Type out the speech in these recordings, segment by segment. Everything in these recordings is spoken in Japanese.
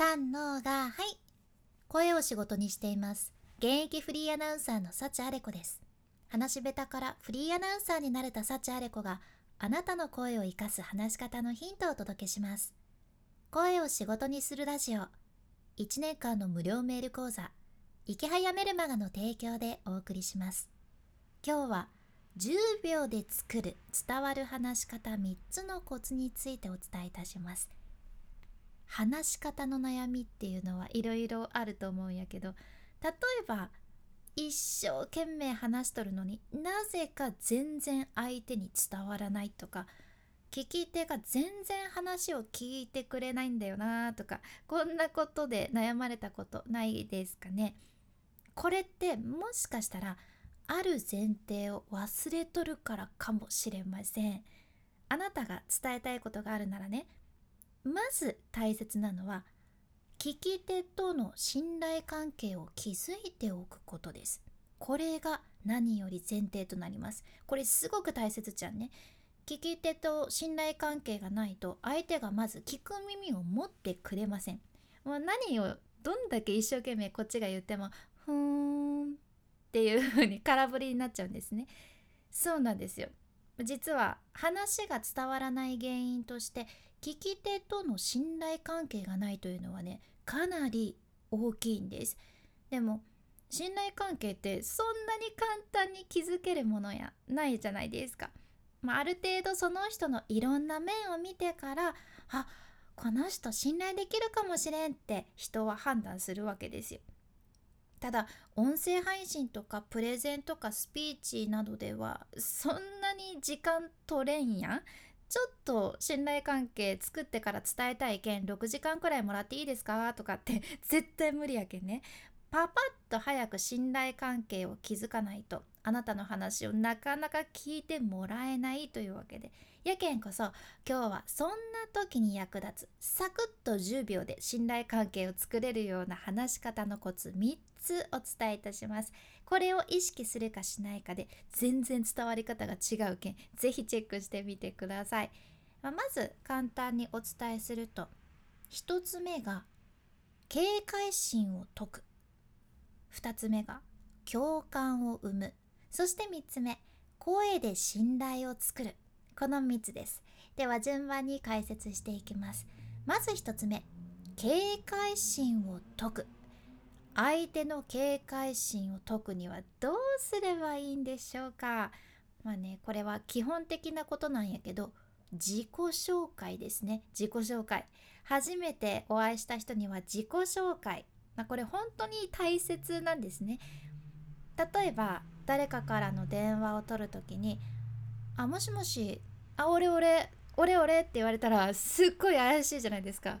三のがはい。声を仕事にしています。現役フリーアナウンサーの幸あれ子です。話し下手からフリーアナウンサーになれた幸あれ子があなたの声を生かす話し方のヒントをお届けします。声を仕事にするラジオ。1年間の無料メール講座。池早メルマガの提供でお送りします。今日は10秒で作る伝わる話し方3つのコツについてお伝えいたします。話し方の悩みっていうのはいろいろあると思うんやけど例えば一生懸命話しとるのになぜか全然相手に伝わらないとか聞き手が全然話を聞いてくれないんだよなとかこんなことで悩まれたことないですかね。これってもしかしたらある前提を忘れとるからかもしれません。あなたが伝えたいことがあるならねまず大切なのは聞き手との信頼関係を築いておくことです。これが何より前提となります。これすごく大切じゃんね。聞き手と信頼関係がないと相手がまず聞く耳を持ってくれません。もう何をどんだけ一生懸命こっちが言ってもふーんっていう風に空振りになっちゃうんですね。そうなんですよ。実は話が伝わらない原因として聞き手との信頼関係がないというのはねかなり大きいんです。でも信頼関係ってそんなに簡単に築けるものやないじゃないですか、まあ、ある程度その人のいろんな面を見てからあこの人信頼できるかもしれんって人は判断するわけですよ。ただ音声配信とかプレゼンとかスピーチなどではそんなに時間取れんやん。ちょっと信頼関係作ってから伝えたい件6時間くらいもらっていいですか？とかって 絶対無理やけんね。パパッと早く信頼関係を築かないとあなたの話をなかなか聞いてもらえないというわけで。やけんこそ今日はそんな時に役立つサクッと10秒で信頼関係を作れるような話し方のコツ3つお伝えいたします。これを意識するかしないかで全然伝わり方が違うけんぜひチェックしてみてください、まあ、まず簡単にお伝えすると1つ目が警戒心を解く。2つ目が共感を生む。そして3つ目声で信頼を作る。この3つです。では順番に解説していきます。まず1つ目。警戒心を解く。相手の警戒心を解くにはどうすればいいんでしょうか。まあねこれは基本的なことなんやけど自己紹介ですね。自己紹介。初めてお会いした人には自己紹介、まあ、これ本当に大切なんですね。例えば誰かからの電話を取る時に「あもしもしあ俺俺俺俺」って言われたらすっごい怪しいじゃないですか。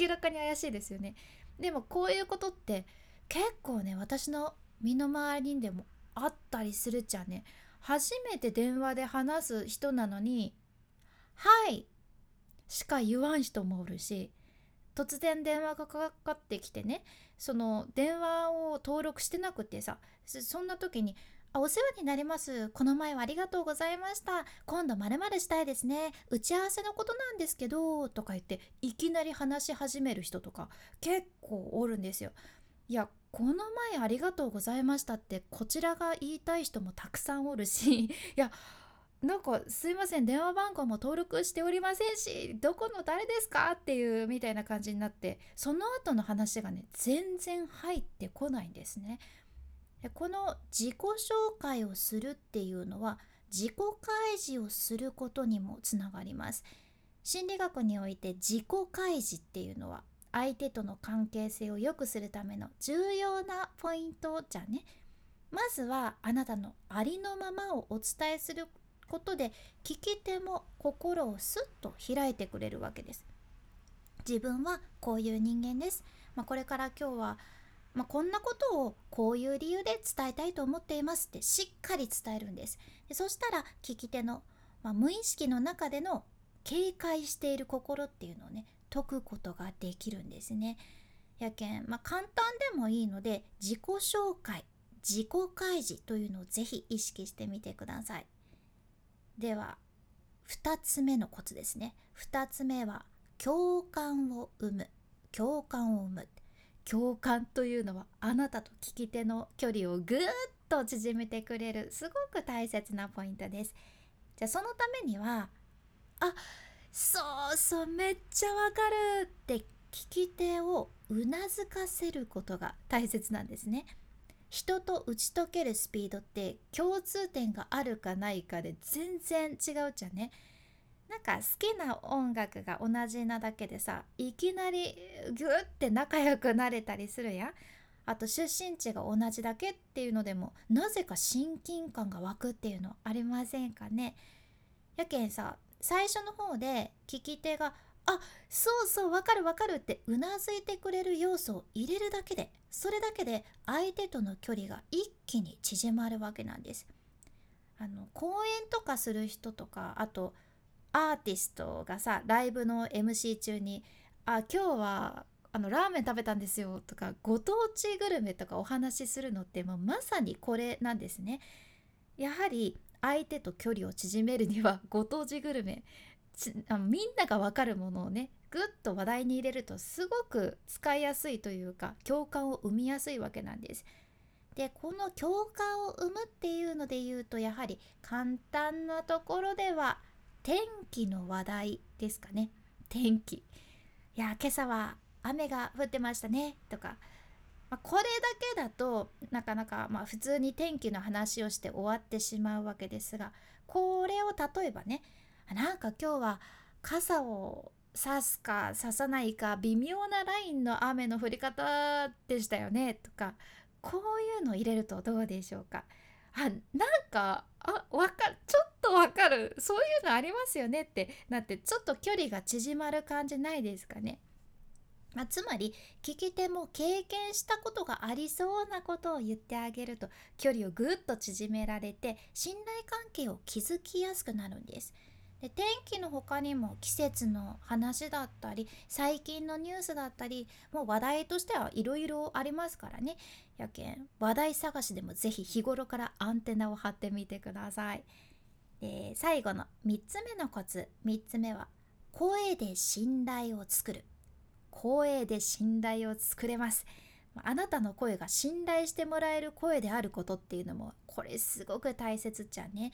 明らかに怪しいですよね。でもこういうことって結構ね私の身の回りにでもあったりするじゃんね。初めて電話で話す人なのに「はい」しか言わん人もおるし突然電話がかかってきてねその電話を登録してなくてさそんな時に「お世話になりますこの前はありがとうございました今度まるしたいですね打ち合わせのことなんですけど」とか言っていきなり話し始める人とか結構おるんですよ。いやこの前ありがとうございましたってこちらが言いたい人もたくさんおるし いやなんかすいません電話番号も登録しておりませんしどこの誰ですかっていうみたいな感じになってその後の話がね全然入ってこないんですね。この自己紹介をするっていうのは自己開示をすることにもつながります。心理学において自己開示っていうのは相手との関係性を良くするための重要なポイントじゃね。まずはあなたのありのままをお伝えすることで聞き手も心をスッと開いてくれるわけです。自分はこういう人間です、まあ、これから今日は、まあ、こんなことをこういう理由で伝えたいと思っていますってしっかり伝えるんですでそしたら聞き手の、まあ、無意識の中での警戒している心っていうのをね解くことができるんですね。やけん、まあ、簡単でもいいので自己紹介自己開示というのをぜひ意識してみてください。では2つ目のコツですね。2つ目は共感を生む。共感を生む共感というのはあなたと聞き手の距離をぐーっと縮めてくれるすごく大切なポイントです。じゃあそのためにはあそうそうめっちゃわかるって聞き手をうなずかせることが大切なんですね。人と打ち解けるスピードって共通点があるかないかで全然違うじゃんね。なんか好きな音楽が同じなだけでさいきなりギュッて仲良くなれたりするやんあと出身地が同じだけっていうのでもなぜか親近感が湧くっていうのありませんかねやけんさ最初の方で聞き手が「あそうそうわかるわかる」ってうなずいてくれる要素を入れるだけでそれだけで相手との距離が一気に縮まるわけなんです。あの講演とかする人とかあとアーティストがさライブの MC 中に「あ今日はあのラーメン食べたんですよ」とかご当地グルメとかお話しするのってもうまさにこれなんですね。やはり相手と距離を縮めるにはご当地グルメあみんなが分かるものをねぐっと話題に入れるとすごく使いやすいというか共感を生みやすいわけなんです。でこの共感を生むっていうので言うとやはり簡単なところでは天気の話題ですかね。天気。いや今朝は雨が降ってましたね。とか、まあ、これだけだとなかなかまあ普通に天気の話をして終わってしまうわけですがこれを例えばねなんか今日は傘を差すか差さないか微妙なラインの雨の降り方でしたよね。とか。こういうの入れるとどうでしょうか。あなんかあわかちょっるそういうのありますよねってなってちょっと距離が縮まる感じないですかね。まあ、つまり聞き手も経験したことがありそうなことを言ってあげると距離をぐっと縮められて信頼関係を築きやすくなるんです。で天気の他にも季節の話だったり最近のニュースだったりもう話題としてはいろいろありますからねやけん話題探しでもぜひ日頃からアンテナを張ってみてくださいで最後の3つ目のコツ。3つ目は声で信頼を作る。声で信頼を作れます。あなたの声が信頼してもらえる声であることっていうのもこれすごく大切じゃんね。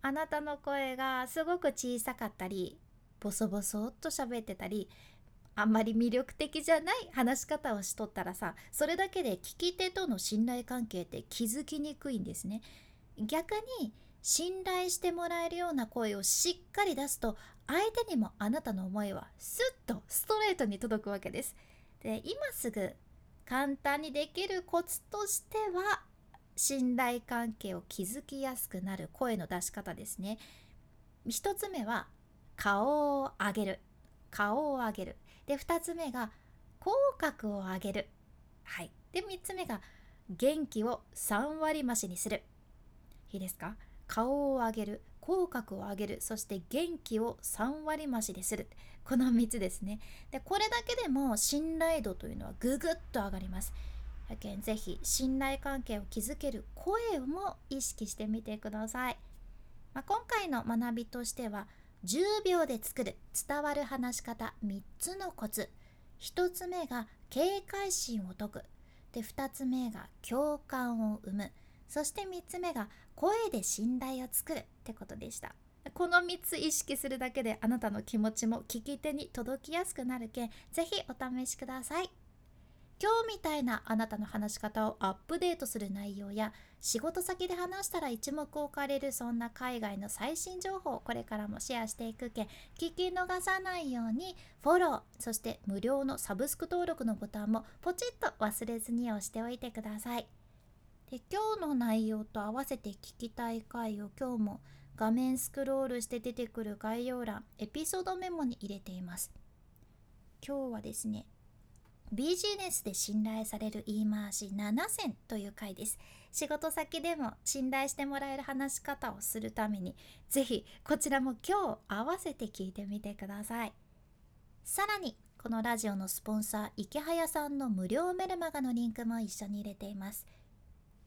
あなたの声がすごく小さかったりボソボソっと喋ってたりあんまり魅力的じゃない話し方をしとったらさそれだけで聞き手との信頼関係って気づきにくいんですね。逆に信頼してもらえるような声をしっかり出すと相手にもあなたの思いはスッとストレートに届くわけです。で今すぐ簡単にできるコツとしては信頼関係を築きやすくなる声の出し方ですね。1つ目は顔を上げる。顔を上げる。で2つ目が口角を上げる。はい。で3つ目が元気を3割増しにする。いいですか？顔を上げる口角を上げるそして元気を3割増しでする。この3つですね。でこれだけでも信頼度というのはぐぐっと上がります。やけんぜひ信頼関係を築ける声も意識してみてください、まあ、今回の学びとしては10秒で作る伝わる話し方3つのコツ。1つ目が警戒心を解く。で2つ目が共感を生む。そして3つ目が声で信頼を作るってことでした。この3つ意識するだけであなたの気持ちも聞き手に届きやすくなるけんぜひお試しください。今日みたいなあなたの話し方をアップデートする内容や仕事先で話したら一目置かれるそんな海外の最新情報をこれからもシェアしていくけ聞き逃さないようにフォローそして無料のサブスク登録のボタンもポチッと忘れずに押しておいてください。で今日の内容と合わせて聞きたい回を今日も画面スクロールして出てくる概要欄エピソードメモに入れています。今日はですねビジネスで信頼される言い回し7選という回です。仕事先でも信頼してもらえる話し方をするためにぜひこちらも今日合わせて聞いてみてください。さらにこのラジオのスポンサー池早さんの無料メルマガのリンクも一緒に入れています。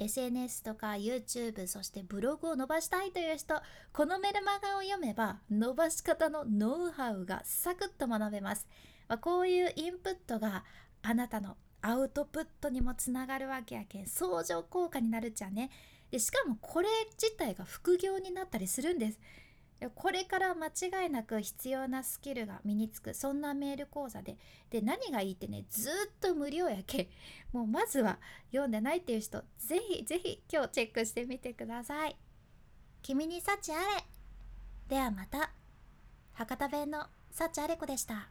SNS とか YouTube そしてブログを伸ばしたいという人このメルマガを読めば伸ばし方のノウハウがサクッと学べます。まあ、こういうインプットがあなたのアウトプットにもつながるわけやけん相乗効果になるっちゃね。でしかもこれ自体が副業になったりするんです。これから間違いなく必要なスキルが身につく。そんなメール講座で。で何がいいってねずっと無料やけ。もうまずは読んでないっていう人ぜひぜひ今日チェックしてみてください。君に幸あれ。ではまた。博多弁の幸あれ子でした。